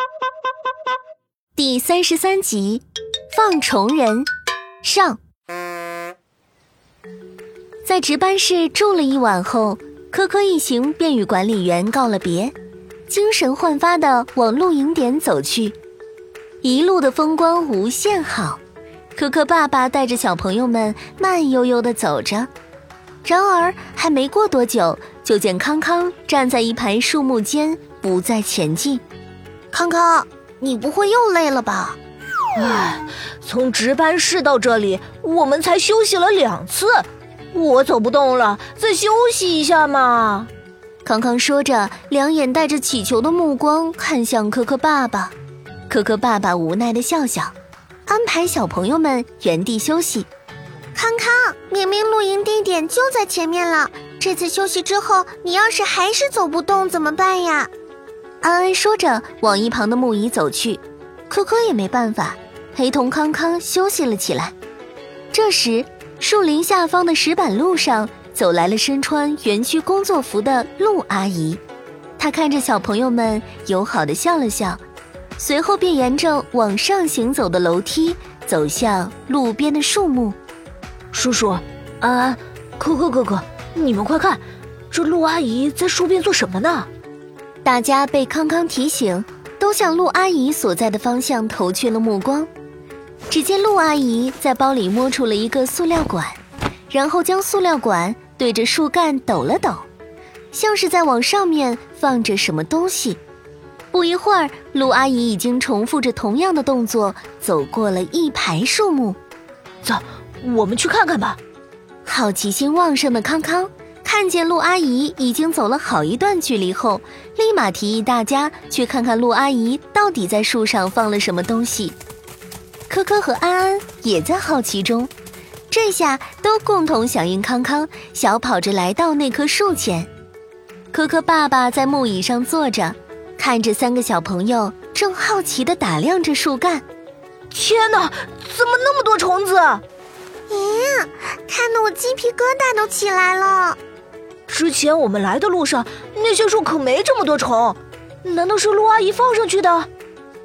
第三十三集，放虫人上。在值班室住了一晚后，科科一行便与管理员告了别，精神焕发的往露营点走去。一路的风光无限好，科科爸爸带着小朋友们慢悠悠的走着。然而还没过多久，就见康康站在一排树木间，不再前进。康康。你不会又累了吧？唉，从值班室到这里，我们才休息了两次，我走不动了，再休息一下嘛。康康说着，两眼带着乞求的目光看向可可爸爸。可可爸爸无奈的笑笑，安排小朋友们原地休息。康康，明明露营地点就在前面了，这次休息之后，你要是还是走不动怎么办呀？安安说着，往一旁的木椅走去。可可也没办法，陪同康康休息了起来。这时，树林下方的石板路上走来了身穿园区工作服的陆阿姨。她看着小朋友们，友好的笑了笑，随后便沿着往上行走的楼梯走向路边的树木。叔叔，安安，可可哥哥，你们快看，这陆阿姨在树边做什么呢？大家被康康提醒，都向陆阿姨所在的方向投去了目光。只见陆阿姨在包里摸出了一个塑料管，然后将塑料管对着树干抖了抖，像是在往上面放着什么东西。不一会儿，陆阿姨已经重复着同样的动作走过了一排树木。走，我们去看看吧。好奇心旺盛的康康。看见陆阿姨已经走了好一段距离后，立马提议大家去看看陆阿姨到底在树上放了什么东西。科科和安安也在好奇中，这下都共同响应康康，小跑着来到那棵树前。科科爸爸在木椅上坐着，看着三个小朋友正好奇地打量着树干。天哪，怎么那么多虫子？咦，看得我鸡皮疙瘩都起来了。之前我们来的路上，那些树可没这么多虫，难道是陆阿姨放上去的？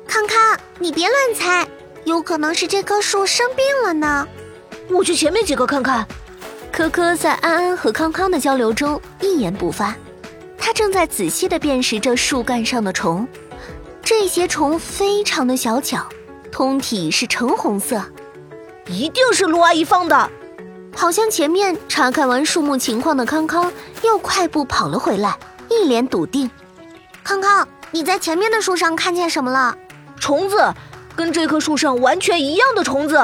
康康，你别乱猜，有可能是这棵树生病了呢。我去前面几个看看。科科在安安和康康的交流中一言不发，他正在仔细地辨识着树干上的虫。这些虫非常的小巧，通体是橙红色，一定是陆阿姨放的。好像前面查看完树木情况的康康又快步跑了回来，一脸笃定。康康，你在前面的树上看见什么了？虫子，跟这棵树上完全一样的虫子。